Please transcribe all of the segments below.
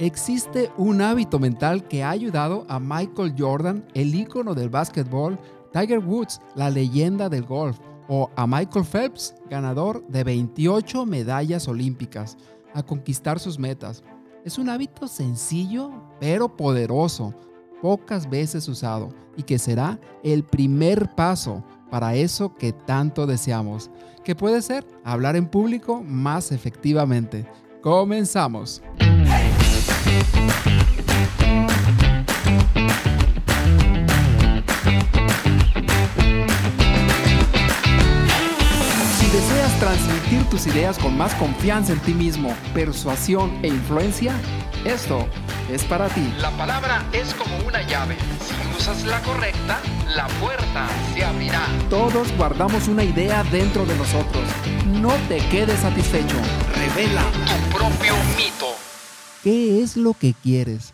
Existe un hábito mental que ha ayudado a Michael Jordan, el ícono del básquetbol, Tiger Woods, la leyenda del golf, o a Michael Phelps, ganador de 28 medallas olímpicas, a conquistar sus metas. Es un hábito sencillo pero poderoso, pocas veces usado y que será el primer paso para eso que tanto deseamos, que puede ser hablar en público más efectivamente. Comenzamos. Si deseas transmitir tus ideas con más confianza en ti mismo, persuasión e influencia, esto es para ti. La palabra es como una llave. Si usas la correcta, la puerta se abrirá. Todos guardamos una idea dentro de nosotros. No te quedes satisfecho. Revela Tu propio mito. ¿Qué es lo que quieres?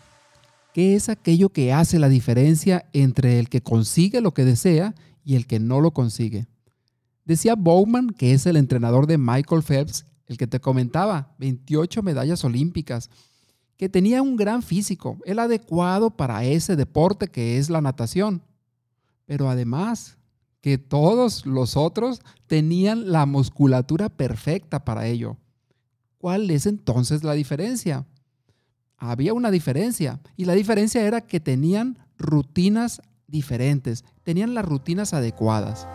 ¿Qué es aquello que hace la diferencia entre el que consigue lo que desea y el que no lo consigue? Decía Bowman, que es el entrenador de Michael Phelps, el que te comentaba, 28 medallas olímpicas, que tenía un gran físico, el adecuado para ese deporte que es la natación. Pero además, que todos los otros tenían la musculatura perfecta para ello. ¿Cuál es entonces la diferencia? Había una diferencia y la diferencia era que tenían rutinas diferentes, tenían las rutinas adecuadas.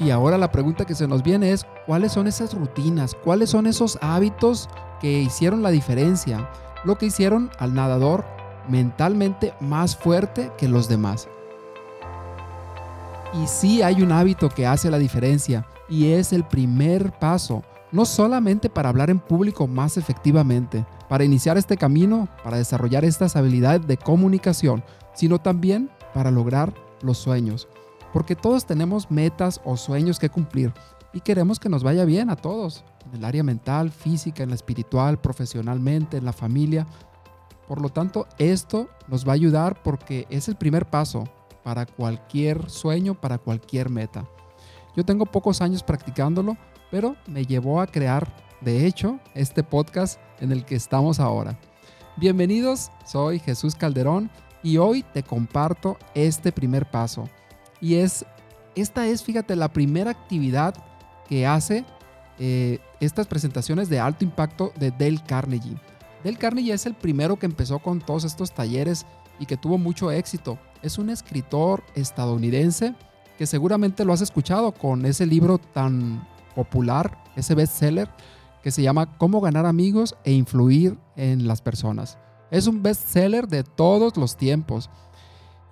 Y ahora la pregunta que se nos viene es, ¿cuáles son esas rutinas? ¿Cuáles son esos hábitos que hicieron la diferencia? Lo que hicieron al nadador mentalmente más fuerte que los demás. Y sí hay un hábito que hace la diferencia y es el primer paso no solamente para hablar en público más efectivamente, para iniciar este camino, para desarrollar estas habilidades de comunicación, sino también para lograr los sueños. Porque todos tenemos metas o sueños que cumplir y queremos que nos vaya bien a todos, en el área mental, física, en la espiritual, profesionalmente, en la familia. Por lo tanto, esto nos va a ayudar porque es el primer paso para cualquier sueño, para cualquier meta. Yo tengo pocos años practicándolo, pero me llevó a crear, de hecho, este podcast en el que estamos ahora. Bienvenidos, soy Jesús Calderón y hoy te comparto este primer paso. Y es, esta es, fíjate, la primera actividad que hace eh, estas presentaciones de alto impacto de Dale Carnegie. Dale Carnegie es el primero que empezó con todos estos talleres y que tuvo mucho éxito. Es un escritor estadounidense que seguramente lo has escuchado con ese libro tan popular, ese bestseller que se llama Cómo ganar amigos e influir en las personas. Es un bestseller de todos los tiempos.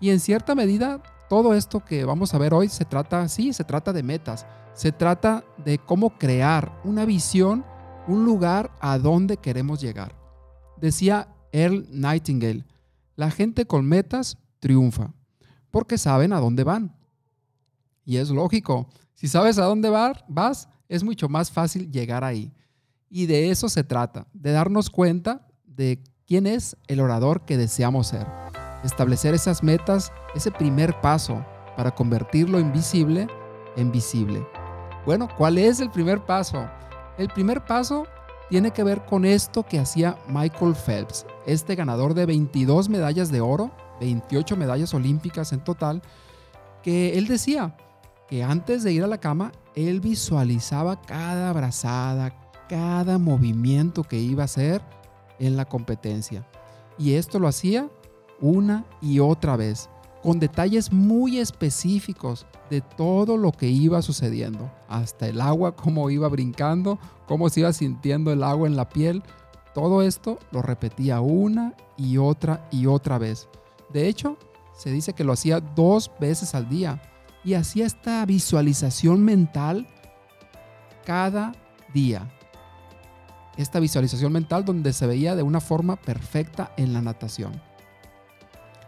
Y en cierta medida, todo esto que vamos a ver hoy se trata, sí, se trata de metas. Se trata de cómo crear una visión, un lugar a donde queremos llegar. Decía Earl Nightingale, la gente con metas triunfa, porque saben a dónde van. Y es lógico, si sabes a dónde vas, es mucho más fácil llegar ahí. Y de eso se trata, de darnos cuenta de quién es el orador que deseamos ser. Establecer esas metas, ese primer paso para convertir lo invisible en visible. Bueno, ¿cuál es el primer paso? El primer paso tiene que ver con esto que hacía Michael Phelps, este ganador de 22 medallas de oro, 28 medallas olímpicas en total, que él decía que antes de ir a la cama, él visualizaba cada abrazada, cada movimiento que iba a hacer en la competencia. Y esto lo hacía una y otra vez, con detalles muy específicos de todo lo que iba sucediendo, hasta el agua, cómo iba brincando, cómo se iba sintiendo el agua en la piel. Todo esto lo repetía una y otra y otra vez. De hecho, se dice que lo hacía dos veces al día y hacía esta visualización mental cada día. Esta visualización mental donde se veía de una forma perfecta en la natación.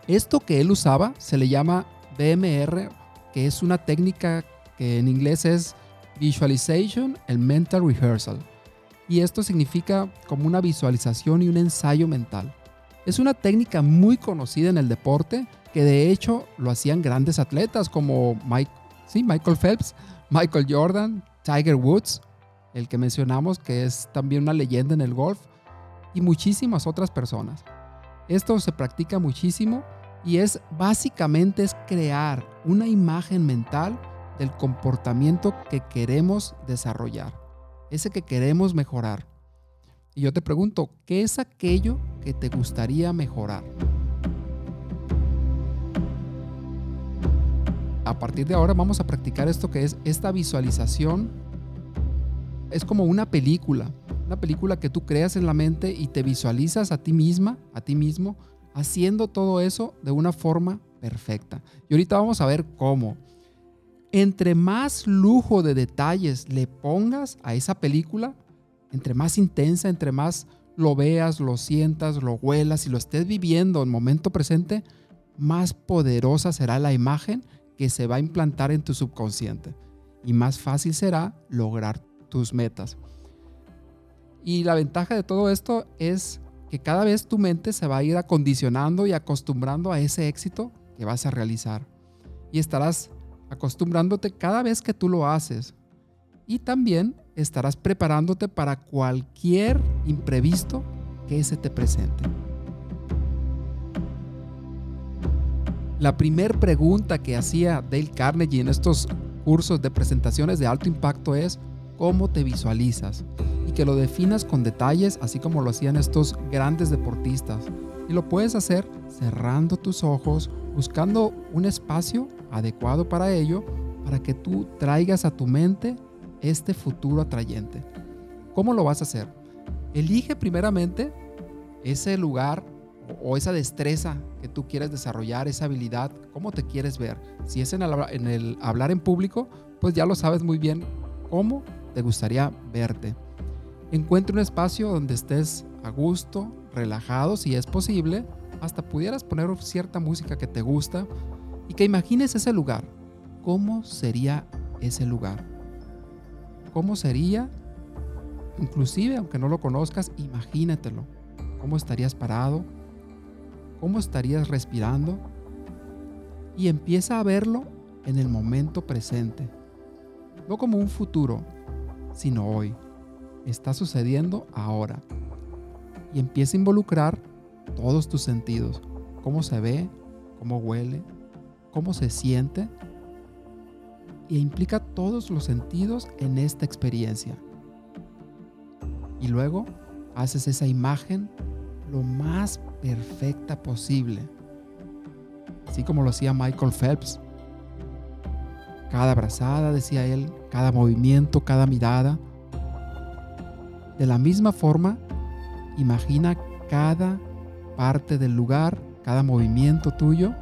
Esto que él usaba se le llama BMR, que es una técnica que en inglés es Visualization and Mental Rehearsal. Y esto significa como una visualización y un ensayo mental. Es una técnica muy conocida en el deporte que de hecho lo hacían grandes atletas como Mike, sí, Michael Phelps, Michael Jordan, Tiger Woods, el que mencionamos que es también una leyenda en el golf. y muchísimas otras personas. Esto se practica muchísimo y es básicamente es crear una imagen mental del comportamiento que queremos desarrollar, ese que queremos mejorar. Y yo te pregunto, ¿qué es aquello que te gustaría mejorar? A partir de ahora vamos a practicar esto que es esta visualización. Es como una película, una película que tú creas en la mente y te visualizas a ti misma, a ti mismo, haciendo todo eso de una forma perfecta. Y ahorita vamos a ver cómo. Entre más lujo de detalles le pongas a esa película, entre más intensa, entre más lo veas, lo sientas, lo huelas y lo estés viviendo en momento presente, más poderosa será la imagen que se va a implantar en tu subconsciente y más fácil será lograr tus metas. Y la ventaja de todo esto es que cada vez tu mente se va a ir acondicionando y acostumbrando a ese éxito que vas a realizar. Y estarás acostumbrándote cada vez que tú lo haces. Y también estarás preparándote para cualquier imprevisto que se te presente. La primera pregunta que hacía Dale Carnegie en estos cursos de presentaciones de alto impacto es cómo te visualizas y que lo definas con detalles así como lo hacían estos grandes deportistas. Y lo puedes hacer cerrando tus ojos, buscando un espacio adecuado para ello, para que tú traigas a tu mente este futuro atrayente. ¿Cómo lo vas a hacer? Elige primeramente ese lugar o esa destreza que tú quieres desarrollar, esa habilidad, cómo te quieres ver. Si es en el, en el hablar en público, pues ya lo sabes muy bien cómo te gustaría verte. Encuentra un espacio donde estés a gusto, relajado si es posible, hasta pudieras poner cierta música que te gusta y que imagines ese lugar. ¿Cómo sería ese lugar? ¿Cómo sería? Inclusive, aunque no lo conozcas, imagínatelo. ¿Cómo estarías parado? ¿Cómo estarías respirando? Y empieza a verlo en el momento presente. No como un futuro, sino hoy. Está sucediendo ahora. Y empieza a involucrar todos tus sentidos. Cómo se ve, cómo huele, cómo se siente e implica todos los sentidos en esta experiencia. Y luego haces esa imagen lo más perfecta posible. Así como lo hacía Michael Phelps. Cada abrazada, decía él, cada movimiento, cada mirada. De la misma forma, imagina cada parte del lugar, cada movimiento tuyo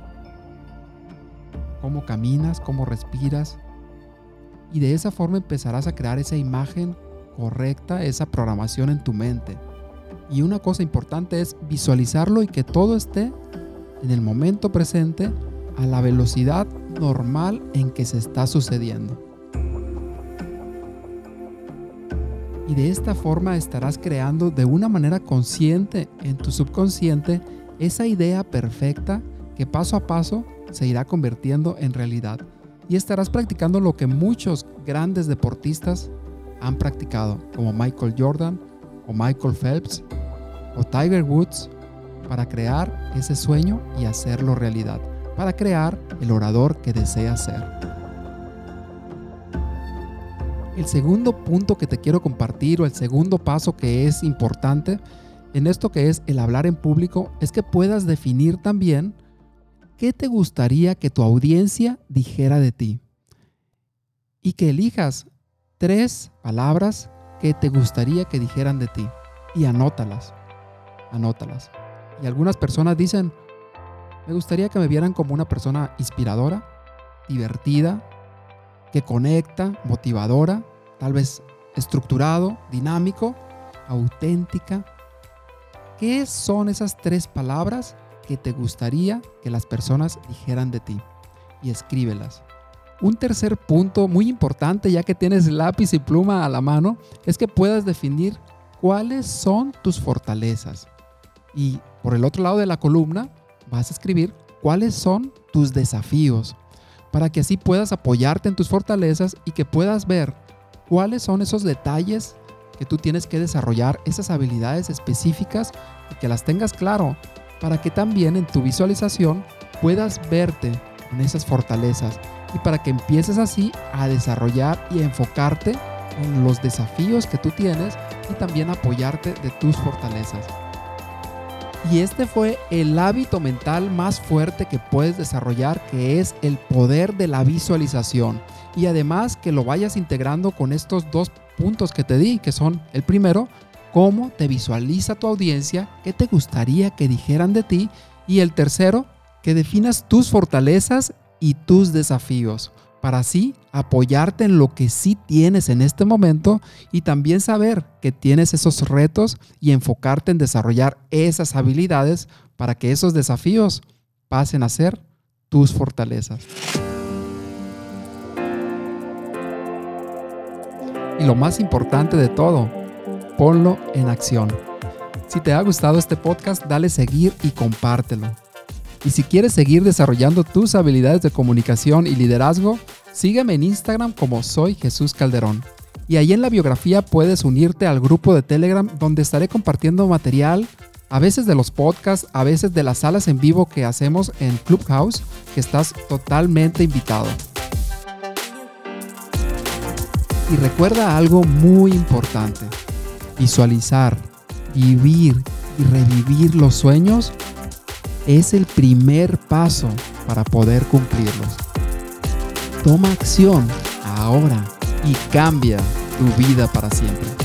cómo caminas, cómo respiras. Y de esa forma empezarás a crear esa imagen correcta, esa programación en tu mente. Y una cosa importante es visualizarlo y que todo esté en el momento presente a la velocidad normal en que se está sucediendo. Y de esta forma estarás creando de una manera consciente en tu subconsciente esa idea perfecta que paso a paso se irá convirtiendo en realidad y estarás practicando lo que muchos grandes deportistas han practicado, como Michael Jordan o Michael Phelps o Tiger Woods, para crear ese sueño y hacerlo realidad, para crear el orador que desea ser. El segundo punto que te quiero compartir o el segundo paso que es importante en esto que es el hablar en público es que puedas definir también ¿qué te gustaría que tu audiencia dijera de ti? Y que elijas tres palabras que te gustaría que dijeran de ti. Y anótalas, anótalas. Y algunas personas dicen, me gustaría que me vieran como una persona inspiradora, divertida, que conecta, motivadora, tal vez estructurado, dinámico, auténtica. ¿Qué son esas tres palabras que te gustaría que las personas dijeran de ti y escríbelas. Un tercer punto muy importante, ya que tienes lápiz y pluma a la mano, es que puedas definir cuáles son tus fortalezas. Y por el otro lado de la columna vas a escribir cuáles son tus desafíos, para que así puedas apoyarte en tus fortalezas y que puedas ver cuáles son esos detalles que tú tienes que desarrollar esas habilidades específicas y que las tengas claro para que también en tu visualización puedas verte en esas fortalezas y para que empieces así a desarrollar y a enfocarte en los desafíos que tú tienes y también apoyarte de tus fortalezas. Y este fue el hábito mental más fuerte que puedes desarrollar, que es el poder de la visualización. Y además que lo vayas integrando con estos dos puntos que te di, que son el primero, cómo te visualiza tu audiencia, qué te gustaría que dijeran de ti. Y el tercero, que definas tus fortalezas y tus desafíos para así apoyarte en lo que sí tienes en este momento y también saber que tienes esos retos y enfocarte en desarrollar esas habilidades para que esos desafíos pasen a ser tus fortalezas. Y lo más importante de todo, ponlo en acción. Si te ha gustado este podcast, dale seguir y compártelo. Y si quieres seguir desarrollando tus habilidades de comunicación y liderazgo, sígueme en Instagram como soy Jesús Calderón. Y ahí en la biografía puedes unirte al grupo de Telegram donde estaré compartiendo material, a veces de los podcasts, a veces de las salas en vivo que hacemos en Clubhouse, que estás totalmente invitado. Y recuerda algo muy importante. Visualizar, vivir y revivir los sueños es el primer paso para poder cumplirlos. Toma acción ahora y cambia tu vida para siempre.